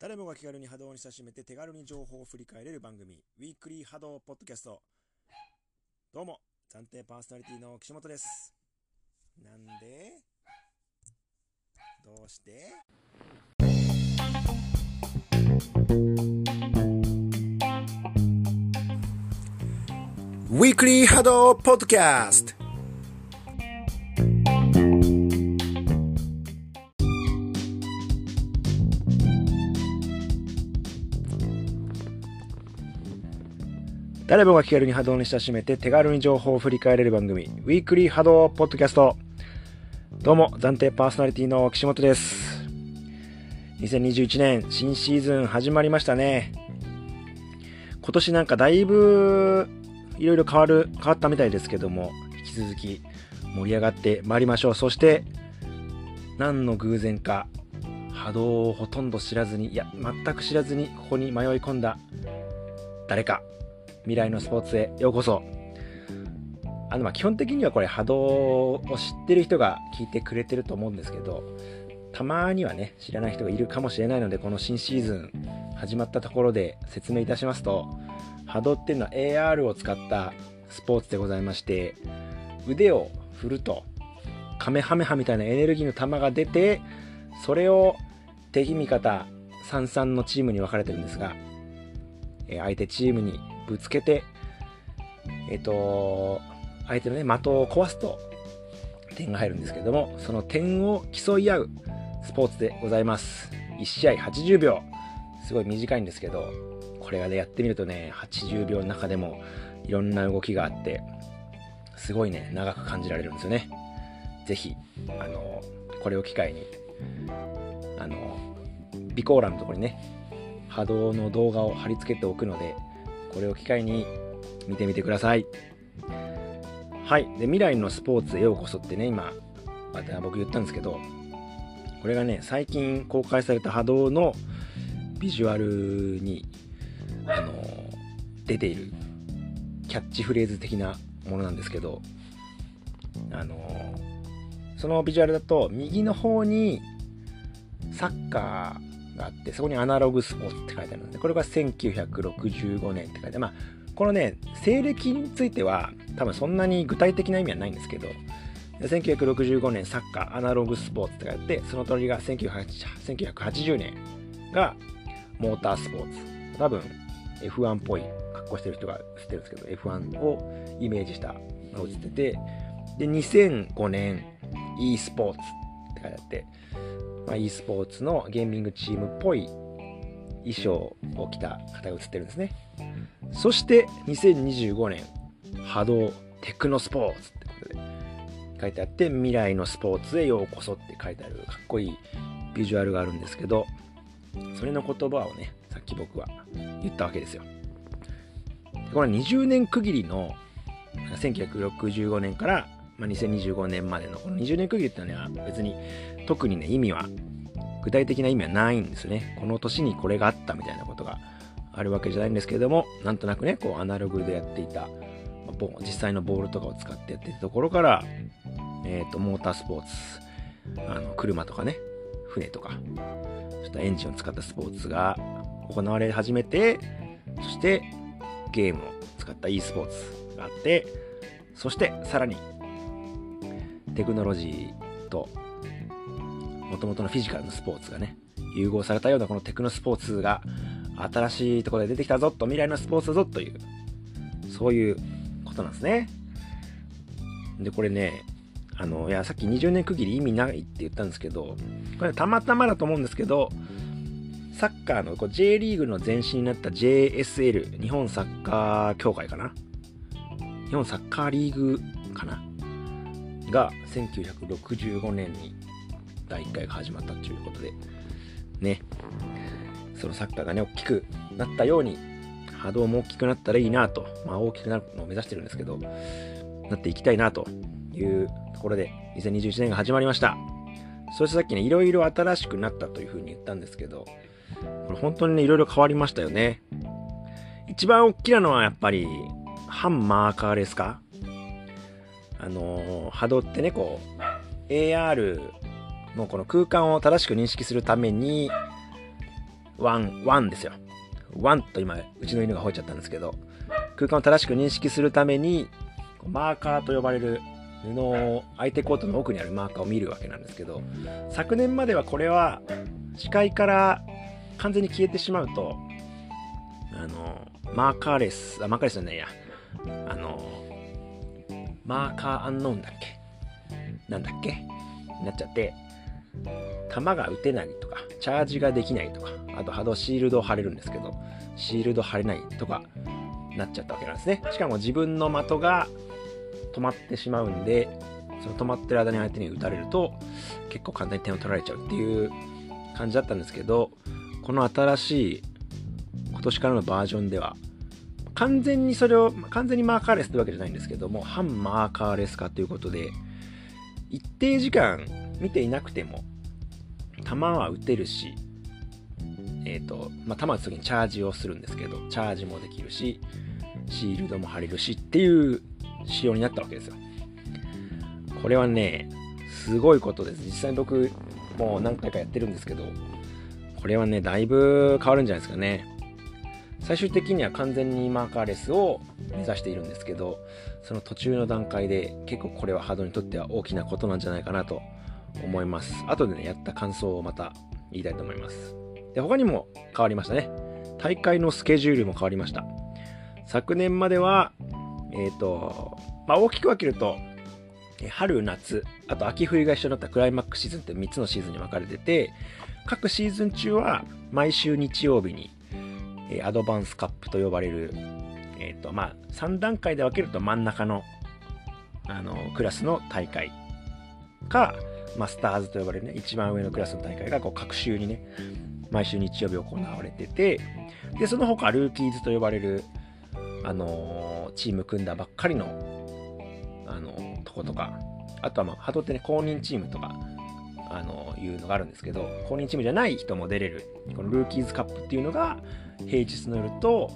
誰もが気軽に波動に親しめて手軽に情報を振り返れる番組、ウィークリー波動ポッドキャスト。どうも、暫定パーソナリティの岸本です。なんで？どうして？ウィークリー波動ポッドキャスト誰もが気軽に波動に親しめて手軽に情報を振り返れる番組、ウィークリー波動ポッドキャスト。どうも、暫定パーソナリティの岸本です。2021年新シーズン始まりましたね。今年なんかだいぶいろいろ変わる、変わったみたいですけども、引き続き盛り上がってまいりましょう。そして、何の偶然か、波動をほとんど知らずに、いや、全く知らずにここに迷い込んだ誰か。未来のスポーツへようこそ。あのま基本的にはこれ波動を知ってる人が聞いてくれてると思うんですけど、たまにはね、知らない人がいるかもしれないので、この新シーズン始まったところで説明いたしますと、波動っていうのは AR を使ったスポーツでございまして、腕を振ると、カメハメハみたいなエネルギーの玉が出て、それを敵味方33のチームに分かれてるんですが、相手チームにぶつけて、えっ、と、相手のね、的を壊すと点が入るんですけども、その点を競い合うスポーツでございます。1試合80秒。すごい短いんですけど、これがね、やってみるとね、80秒の中でもいろんな動きがあって、すごいね、長く感じられるんですよね。ぜひ、あの、これを機会に、あの、備考欄のところにね、波動の動画を貼り付けておくので、これを機会に見てみてください。はい。で、未来のスポーツへようこそってね、今、僕言ったんですけど、これがね、最近公開された波動のビジュアルに、あの、出ているキャッチフレーズ的なものなんですけど、あの、そのビジュアルだと、右の方にサッカーがあって、そこにアナログスポーツって書いてあるので、これが1965年って書いて。まあ、このね、西暦については、多分そんなに具体的な意味はないんですけど、1965年サッカーアナログスポーツって書いてあって、その鳥が1980年がモータースポーツ。多分 F1 っぽい格好してる人が知ってるんですけど、F1 をイメージしたのを映ってて、で、2005年 e スポーツって書いてあって、まあ、e スポーツのゲーミングチームっぽい衣装を着た方が写ってるんですね。そして2025年波動テクノスポーツってことで書いてあって未来のスポーツへようこそって書いてあるかっこいいビジュアルがあるんですけどそれの言葉をねさっき僕は言ったわけですよ。でこれ20年区切りの1965年から、2025年までのこの20年区切りっていうのは別に特にね意味は具体的な意味はないんですよね。この年にこれがあったみたいなことがあるわけじゃないんですけれども、なんとなくね、こうアナログでやっていた、まあボ実際のボールとかを使ってやっていたところから、えっ、と、モータースポーツ、あの、車とかね、船とか、そういったエンジンを使ったスポーツが行われ始めて、そしてゲームを使った e スポーツがあって、そしてさらにテクノロジーと元々のフィジカルのスポーツがね、融合されたようなこのテクノスポーツが新しいところで出てきたぞと、未来のスポーツだぞという、そういうことなんですね。で、これね、あの、いや、さっき20年区切り意味ないって言ったんですけど、これたまたまだと思うんですけど、サッカーのこう J リーグの前身になった JSL、日本サッカー協会かな？日本サッカーリーグかな？が1965年に第1回が始まったということで、ね、そのサッカーがね、大きくなったように、波動も大きくなったらいいなと、まあ大きくなるのを目指してるんですけど、なっていきたいなというところで、2021年が始まりました。そしてさっきね、いろいろ新しくなったというふうに言ったんですけど、これ本当にね、いろいろ変わりましたよね。一番大きなのはやっぱり、反マーカーレス化あのー波動ってね、こう、AR のこの空間を正しく認識するために、ワン、ワンですよ。ワンと今、うちの犬が吠えちゃったんですけど、空間を正しく認識するために、マーカーと呼ばれる布を相手コートの奥にあるマーカーを見るわけなんですけど、昨年まではこれは視界から完全に消えてしまうと、あの、マーカーレス、あ、マーカーレスじゃないや、あの、マーカーアンノーンだっけ？なんだっけ？になっちゃって、弾が撃てないとか、チャージができないとか、あと波動シールドを貼れるんですけど、シールド貼れないとかなっちゃったわけなんですね。しかも自分の的が止まってしまうんで、その止まってる間に相手に撃たれると、結構簡単に点を取られちゃうっていう感じだったんですけど、この新しい今年からのバージョンでは、完全にそれを、完全にマーカーレスってわけじゃないんですけども、反マーカーレス化ということで、一定時間見ていなくても、弾は撃てるし、えっ、ー、と、まあ、弾撃つ時にチャージをするんですけど、チャージもできるし、シールドも貼れるしっていう仕様になったわけですよ。これはね、すごいことです。実際に僕、もう何回かやってるんですけど、これはね、だいぶ変わるんじゃないですかね。最終的には完全にマーカーレスを目指しているんですけど、その途中の段階で結構これはハードにとっては大きなことなんじゃないかなと思います。後でね、やった感想をまた言いたいと思います。で、他にも変わりましたね。大会のスケジュールも変わりました。昨年までは、えっ、ー、と、まあ、大きく分けると、春、夏、あと秋冬が一緒になったクライマックスシーズンって3つのシーズンに分かれてて、各シーズン中は毎週日曜日に、えアドバンスカップと呼ばれる、えっ、ー、と、まあ、3段階で分けると真ん中の、あの、クラスの大会か、マスターズと呼ばれるね、一番上のクラスの大会が、こう、各週にね、毎週日曜日行われてて、で、その他、ルーキーズと呼ばれる、あのー、チーム組んだばっかりの、あのー、とことか、あとはまあ、ハトってね、公認チームとか、あのー、いうのがあるんですけど、公認チームじゃない人も出れる、このルーキーズカップっていうのが、平日の夜と、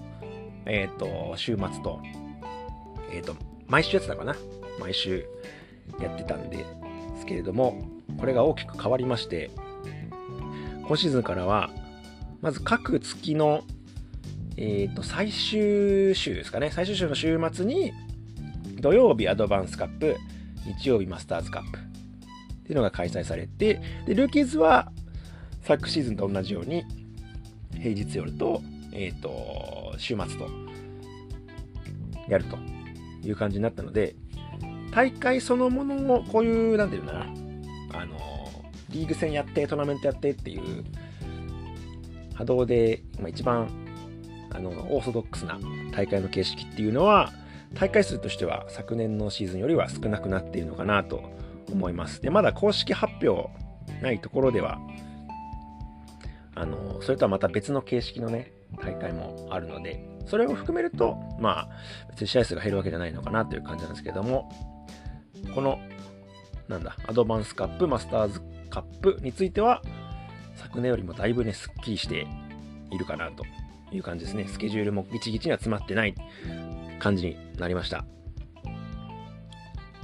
えっ、と、週末と、えっ、と、毎週やってたかな毎週やってたんですけれども、これが大きく変わりまして、今シーズンからは、まず各月の、えっ、と、最終週ですかね。最終週の週末に、土曜日アドバンスカップ、日曜日マスターズカップっていうのが開催されて、で、ルーキーズは昨シーズンと同じように、平日夜と、えっ、ー、と、週末と、やるという感じになったので、大会そのものを、こういう、なんていうんだな、あの、リーグ戦やって、トーナメントやってっていう、波動で、まあ、一番、あの、オーソドックスな大会の形式っていうのは、大会数としては昨年のシーズンよりは少なくなっているのかなと思います。で、まだ公式発表ないところでは、あの、それとはまた別の形式のね、大会もあるので、それを含めると、まあ、別に試合数が減るわけじゃないのかなという感じなんですけども、この、なんだ、アドバンスカップ、マスターズカップについては、昨年よりもだいぶね、スッキリしているかなという感じですね。スケジュールもギチギチには詰まってない感じになりました。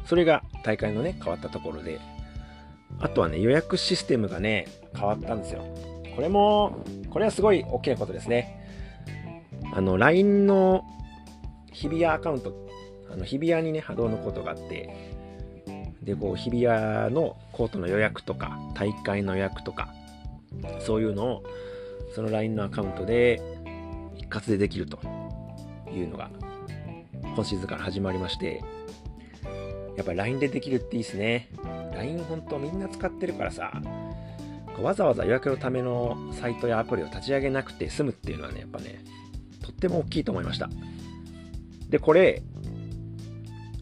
それが大会のね、変わったところで、あとはね、予約システムがね、変わったんですよ。これも、これはすごい大きなことですね。あの、LINE の日比谷アカウント、あの日比谷にね、波動のコートがあって、で、こう、日比谷のコートの予約とか、大会の予約とか、そういうのを、その LINE のアカウントで一括でできるというのが、今シーズンから始まりまして、やっぱ LINE でできるっていいですね。LINE 本当みんな使ってるからさ、わざわざ予約のためのサイトやアプリを立ち上げなくて済むっていうのはね、やっぱね、とっても大きいと思いました。で、これ、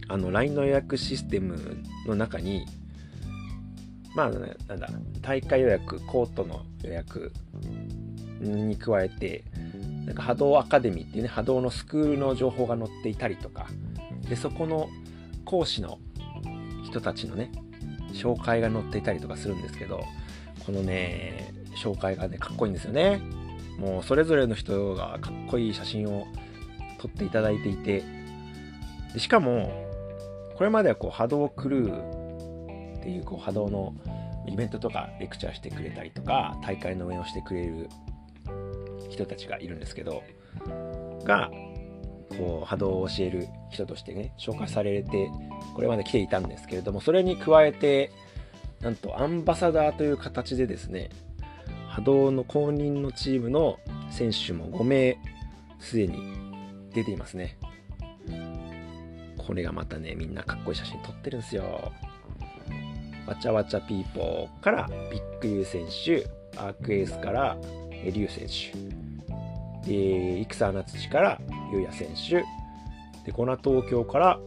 あの、LINE の予約システムの中に、まあ、ね、なんだ、大会予約、コートの予約に加えて、なんか波動アカデミーっていうね、波動のスクールの情報が載っていたりとか、で、そこの講師の人たちのね、紹介が載っていたりとかするんですけど、このね、紹介がね、かっこいいんですよね。もうそれぞれの人がかっこいい写真を撮っていただいていて、でしかも、これまではこう波動クルーっていうこう波動のイベントとかレクチャーしてくれたりとか、大会の応援をしてくれる人たちがいるんですけどがこう波動を教える人としてね紹介されてこれまで来ていたんですけれどもそれに加えてなんとアンバサダーという形でですね波動の公認のチームの選手も5名すでに出ていますね。これがまたねみんなかっこいい写真撮ってるんですよ。わちゃわちゃピーポーからビッグユー選手アークエースからリュウ選手。で戦夏地からゆうや選手。でコナ東京から、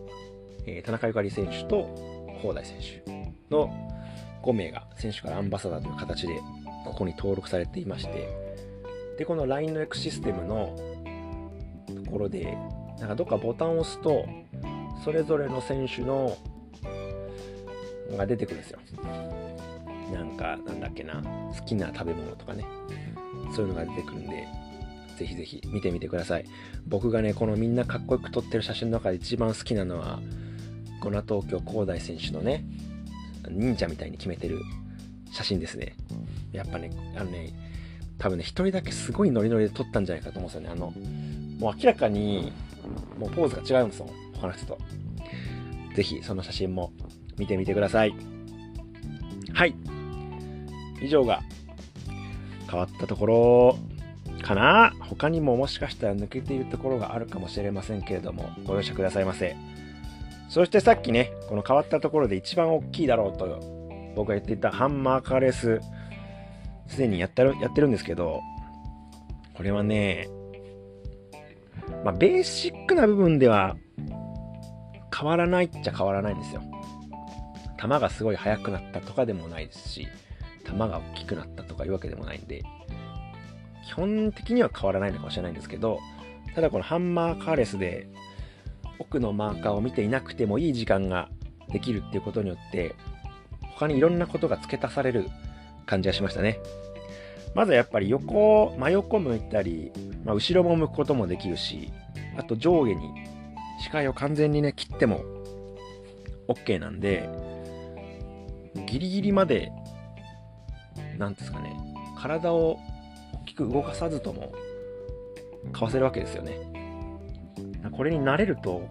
えー、田中ゆかり選手と広大選手。の5名が選手からアンバサダーという形でここに登録されていまして。でこの LINE のエクシステムのところでなんかどっかボタンを押すとそれぞれの選手のが出てくるんですよ。なんかなんだっけな。好きな食べ物とかね。そういうのが出てくるんでぜひぜひ見てみてください。僕がねこのみんなかっこよく撮ってる写真の中で一番好きなのはゴナ東京広大選手のね忍者みたいに決めてる写真ですね。やっぱねあのね多分ね一人だけすごいノリノリで撮ったんじゃないかと思うんですよね。あのもう明らかにもうポーズが違うんですよ。他の人と。ぜひその写真も見てみてください。はい。以上が変わったところかな。他にももしかしたら抜けているところがあるかもしれませんけれどもご容赦くださいませ。そしてさっきねこの変わったところで一番大きいだろうと僕が言っていたハンマーカーレースすでにやってるやってるんですけどこれはねまあベーシックな部分では変わらないっちゃ変わらないんですよ。球がすごい速くなったとかでもないですし球が大きくなったとかいうわけでもないんで基本的には変わらないのかもしれないんですけどただこのハンマーカーレスで奥のマーカーを見ていなくてもいい時間ができるっていうことによって他にいろんなことが付け足される感じがしましたね。まずはやっぱり横真横向いたり、まあ、後ろも向くこともできるしあと上下に視界を完全にね切っても OK なんでギリギリまで何ですかね体を大きく動かさずともかわせるわけですよね。これに慣れると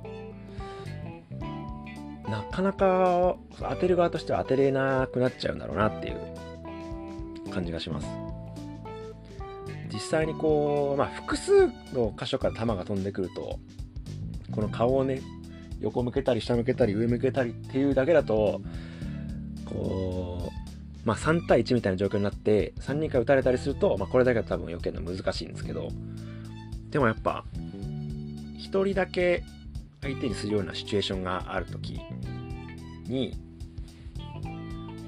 なかなか当てる側としては当てれなくなっちゃうんだろうなっていう感じがします。実際にこう、まあ、複数の箇所から球が飛んでくるとこの顔をね横向けたり下向けたり上向けたりっていうだけだとこうまあ3対1みたいな状況になって3人から打たれたりすると、まあ、これだけは多分余計な難しいんですけどでもやっぱ1人だけ相手にするようなシチュエーションがある時に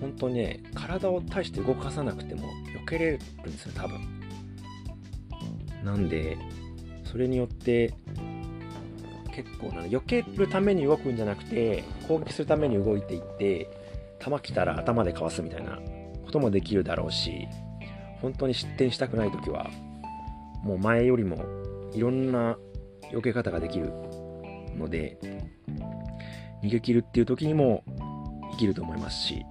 本当にね体を大して動かさなくても避けれるんですよ多分。なんでそれによって結構な避けるために動くんじゃなくて攻撃するために動いていって球来たら頭でかわすみたいなこともできるだろうし本当に失点したくない時はもう前よりもいろんな避け方ができるので逃げ切るっていう時にも生きると思いますし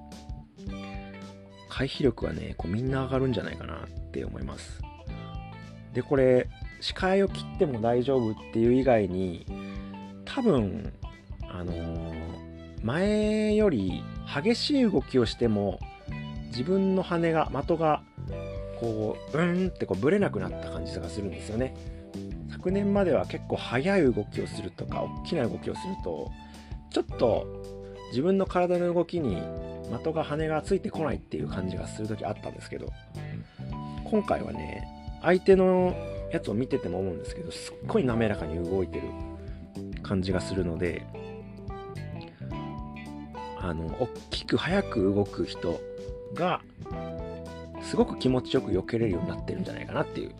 回避力はねこうみんな上がるんじゃないかなって思います。でこれ視界を切っても大丈夫っていう以外に多分あのー、前より激しい動きをしても自分の羽が的がこううんってこうブレなくなった感じがするんですよね。昨年までは結構速い動きをするとか大きな動きをするとちょっと自分の体の動きに的が羽がついてこないっていう感じがする時あったんですけど今回はね相手のやつを見てても思うんですけどすっごい滑らかに動いてる。感じがするのであの大きく速く動く人がすごく気持ちよく避けれるようになってるんじゃないかなっていう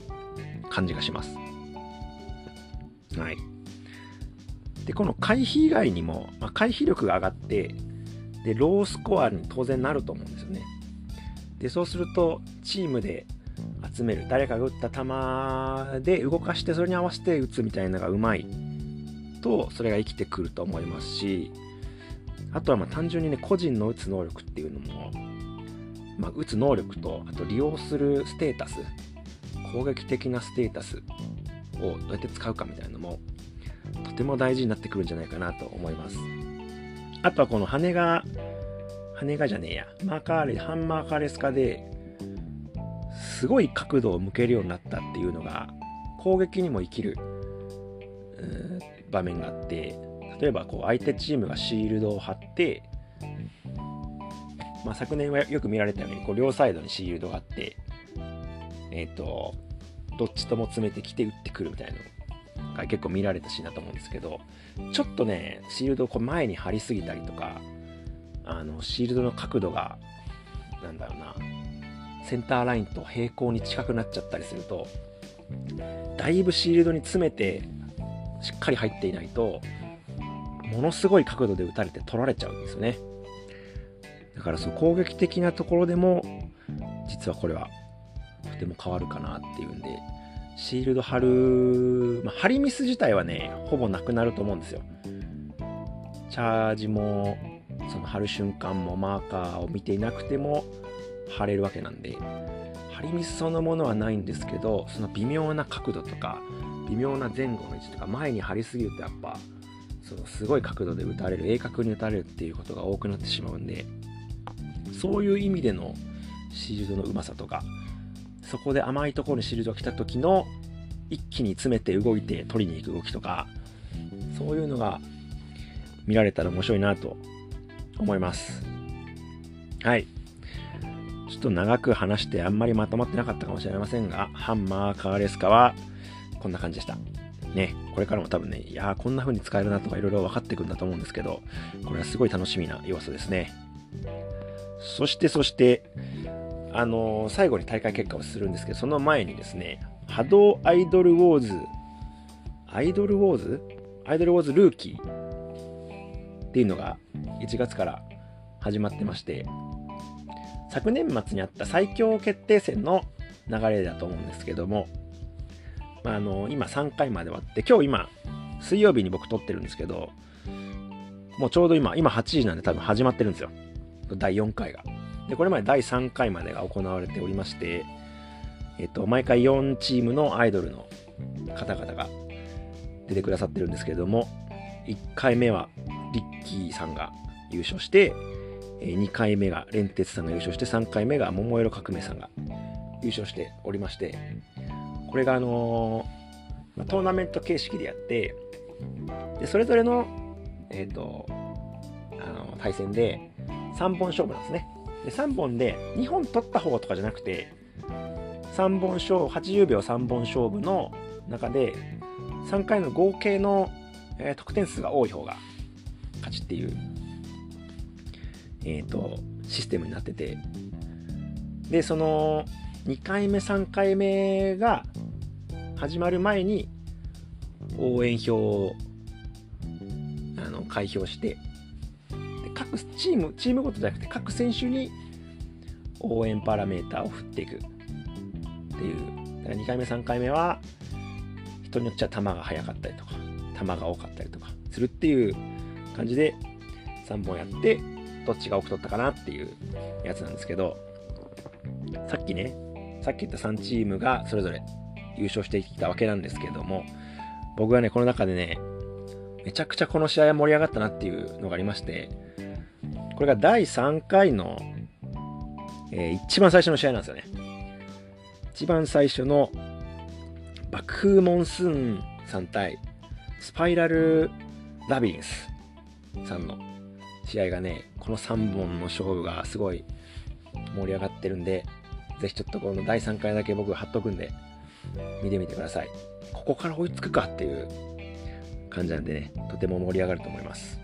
感じがします。はい。で、この回避以外にも、まあ、回避力が上がって、で、ロースコアに当然なると思うんですよね。で、そうすると、チームで集める、誰かが打った球で動かしてそれに合わせて打つみたいなのがうまいとそれが生きてくると思いますしあとはま単純にね個人の打つ能力っていうのも、まあ、打つ能力とあと利用するステータス攻撃的なステータスをどうやって使うかみたいなのもとても大事になってくるんじゃないかなと思います。あとはこの羽が羽がじゃねえやマーカーレハンマーカーレス化ですごい角度を向けるようになったっていうのが攻撃にも生きる場面があって例えばこう相手チームがシールドを張ってまあ、昨年はよく見られたようにこう両サイドにシールドがあってえっ、ー、とどっちとも詰めてきて打ってくるみたいなのが結構見られたシーンだと思うんですけどちょっとねシールドをこう前に張りすぎたりとかあのシールドの角度がなんだろうなセンターラインと平行に近くなっちゃったりするとだいぶシールドに詰めてしっかり入っていないとものすごい角度で打たれて取られちゃうんですよね。だからその攻撃的なところでも実はこれはとても変わるかなっていうんでシールド貼る、まあ、貼りミス自体はねほぼなくなると思うんですよ。チャージもその貼る瞬間もマーカーを見ていなくても貼れるわけなんで貼りミスそのものはないんですけどその微妙な角度とか微妙な前後の位置とか前に貼りすぎるとやっぱそのすごい角度で打たれる鋭角に打たれるっていうことが多くなってしまうんでそういう意味でのシールドのうまさとかそこで甘いところにシールドが来た時の一気に詰めて動いて取りに行く動きとかそういうのが見られたら面白いなと思います。はい。ちょっと長く話してあんまりまとまってなかったかもしれませんがハンマーカーレスカはこんな感じでしたね、これからも多分ね、いやーこんな風に使えるなとかいろいろ分かってくるんだと思うんですけど、これはすごい楽しみな要素ですね。そしてそして、あのー、最後に大会結果をするんですけど、その前にですね、波動アイドルウォーズ、アイドルウォーズ？アイドルウォーズルーキーっていうのが1月から始まってまして、昨年末にあった最強決定戦の流れだと思うんですけども、まあ、あの今3回まで終わって、今日今、水曜日に僕撮ってるんですけど、もうちょうど今、今8時なんで多分始まってるんですよ。第4回が。で、これまで第3回までが行われておりまして、えっと、毎回4チームのアイドルの方々が出てくださってるんですけれども、1回目はリッキーさんが優勝して、2回目が連鉄さんが優勝して、3回目が桃色革命さんが優勝しておりまして、これがあのー、トーナメント形式でやって、でそれぞれの、え、ー、と、あの対戦で3本勝負なんですね。で3本で2本取った方とかじゃなくて3本勝負80秒3本勝負の中で3回の合計の、えー、得点数が多い方が勝ちっていう、えーと、システムになっててでその2回目3回目が始まる前に応援票をあの開票して各チーム、チームごとじゃなくて各選手に応援パラメーターを振っていくっていう。だから2回目、3回目は人によっちゃ球が速かったりとか、球が多かったりとかするっていう感じで3本やって、どっちが多く取ったかなっていうやつなんですけど、さっきね、さっき言った3チームがそれぞれ優勝してきたわけなんですけども、僕はね、この中でね、めちゃくちゃこの試合は盛り上がったなっていうのがありまして、これが第3回の、えー、一番最初の試合なんですよね。一番最初の爆風モンスーンさん対スパイラルラビリンスさんの試合がね、この3本の勝負がすごい盛り上がってるんで、ぜひちょっとこの第3回だけ僕貼っとくんで、見てみてください。ここから追いつくかっていう感じなんでね、とても盛り上がると思います。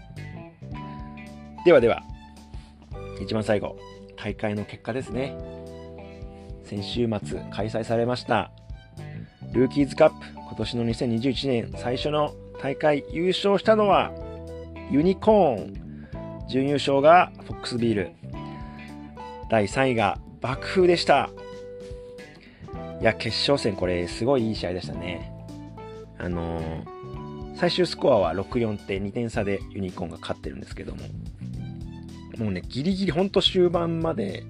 ではでは、一番最後、大会の結果ですね。先週末開催されました、ルーキーズカップ、今年の2021年最初の大会優勝したのは、ユニコーン。準優勝がフォックスビール。第3位が爆風でした。いや、決勝戦これすごいいい試合でしたね。あのー、最終スコアは6-4って2点差でユニコーンが勝ってるんですけども、もうね、ギリギリほんと終盤まで、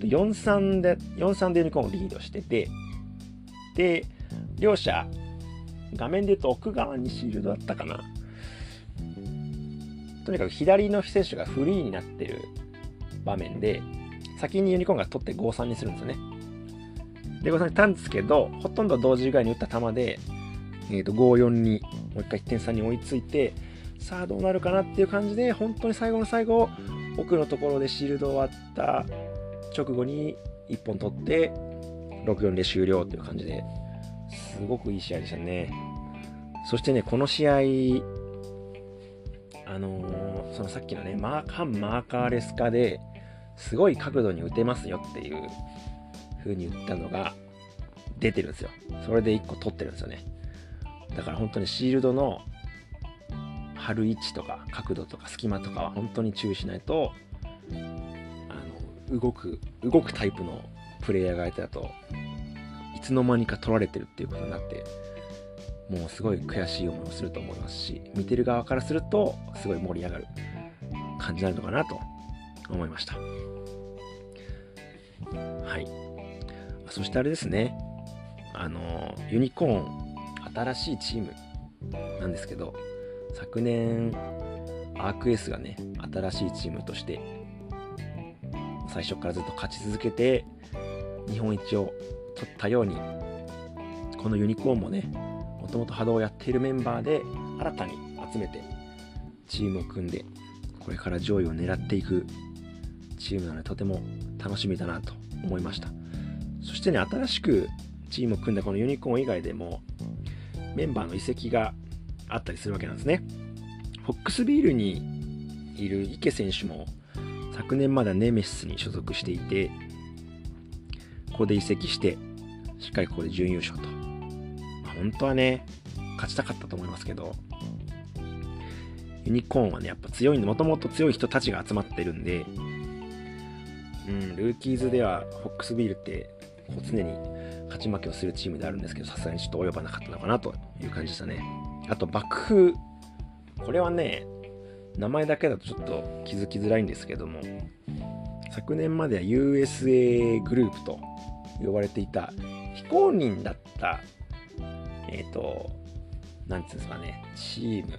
4-3で、4-3でユニコーンをリードしてて、で、両者、画面で言うと奥側にシールドだったかな。とにかく左の選手がフリーになってる場面で、先にユニコーンが取って5-3にするんですよね。で、5-3にしたんですけど、ほとんど同時ぐらいに打った球で、えー、と5-4にもう一回1点差に追いついて、さあどうなるかなっていう感じで、本当に最後の最後、奥のところでシールド終わった直後に1本取って、6-4で終了っていう感じで、すごくいい試合でしたね。そしてね、この試合、あのー、そのさっきのね、マー反マーカーレス化ですごい角度に打てますよっていう風に言ったのが出てるんですよ。それで1個取ってるんですよね。だから本当にシールドの貼る位置とか角度とか隙間とかは本当に注意しないと、あの、動く、動くタイプのプレイヤーが相手だといつの間にか取られてるっていうことになってもうすごい悔しい思いをすると思いますし見てる側からするとすごい盛り上がる感じになるのかなと思いましたはいそしてあれですね。あのユニコーン新しいチームなんですけど昨年アークエースがね新しいチームとして最初からずっと勝ち続けて日本一を取ったようにこのユニコーンもねもともと波動をやっているメンバーで新たに集めてチームを組んでこれから上位を狙っていくチームなのでとても楽しみだなと思いました。してね新しくチームを組んだこのユニコーン以外でもメンバーの移籍があったりするわけなんですねフォックスビールにいる池選手も昨年まだネメシスに所属していてここで移籍して、しっかりここで準優勝と。まあ、本当はね、勝ちたかったと思いますけど、ユニコーンはね、やっぱ強いんで、もともと強い人たちが集まってるんで、うん、ルーキーズではフォックスビールって常に勝ち負けをするチームであるんですけど、さすがにちょっと及ばなかったのかなという感じでしたね。あと、爆風。これはね、名前だけだとちょっと気づきづらいんですけども、昨年までは USA グループと呼ばれていた非公認だったえっ、ー、となんつうんですかねチーム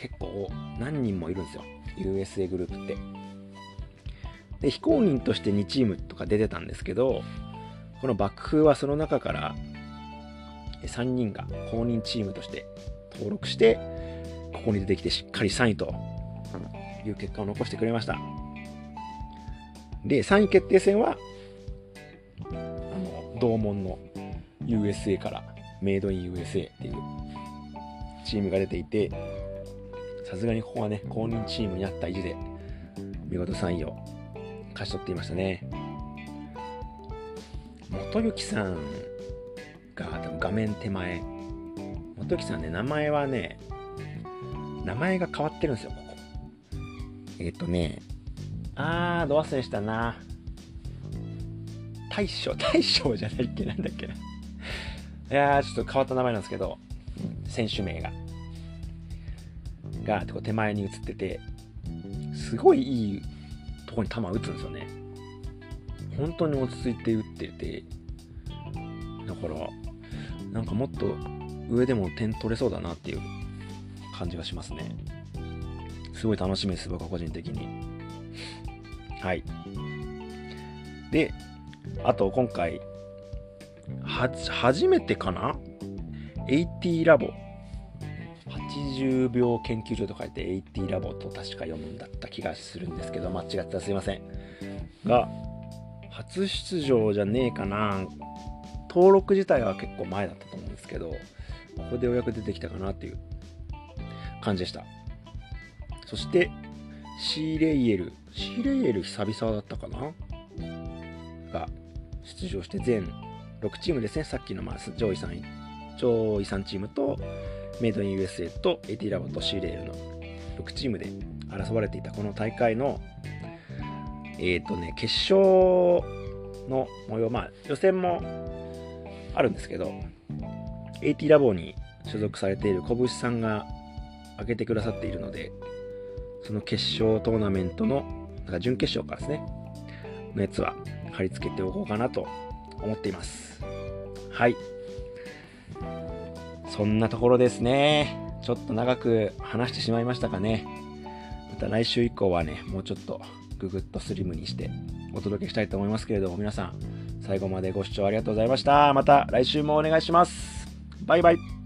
結構何人もいるんですよ USA グループってで非公認として2チームとか出てたんですけどこの爆風はその中から3人が公認チームとして登録してここに出てきてしっかり3位という結果を残してくれました。で3位決定戦はあの同門の USA からメイドイン USA っていうチームが出ていてさすがにここはね公認チームになった意地で見事3位を勝ち取っていましたね。元幸さんが多分画面手前元幸さんね名前はね名前が変わってるんですよここえっ、ー、とねあーど忘れしたな大将、大将じゃないっけなんだっけな。いやー、ちょっと変わった名前なんですけど、選手名が。が、手前に映ってて、すごいいいとこに球打つんですよね。本当に落ち着いて打ってて、だから、なんかもっと上でも点取れそうだなっていう感じがしますね。すごい楽しみです、僕は個人的に。はい。で、あと今回、は、初めてかな ?AT ラボ。80秒研究所と書いて AT ラボと確か読むんだった気がするんですけど、間違ってたすいません。が、初出場じゃねえかな登録自体は結構前だったと思うんですけど、ここでようやく出てきたかなっていう感じでした。そして、シーレイエル。シーレイエル久々だったかな？が出場して全6チームですね、さっきのまあ上位3位、上位3チームと、メイドイン USA と AT ラボとシーレールの6チームで争われていたこの大会の、えっ、ー、とね、決勝の模様、まあ予選もあるんですけど、AT ラボに所属されている拳さんが挙げてくださっているので、その決勝トーナメントの、なんか準決勝からですね、のやつは貼り付けておこうかなと思っています。はい。そんなところですね。ちょっと長く話してしまいましたかね。また来週以降はね、もうちょっとググッとスリムにしてお届けしたいと思いますけれども、皆さん最後までご視聴ありがとうございました。また来週もお願いします。バイバイ。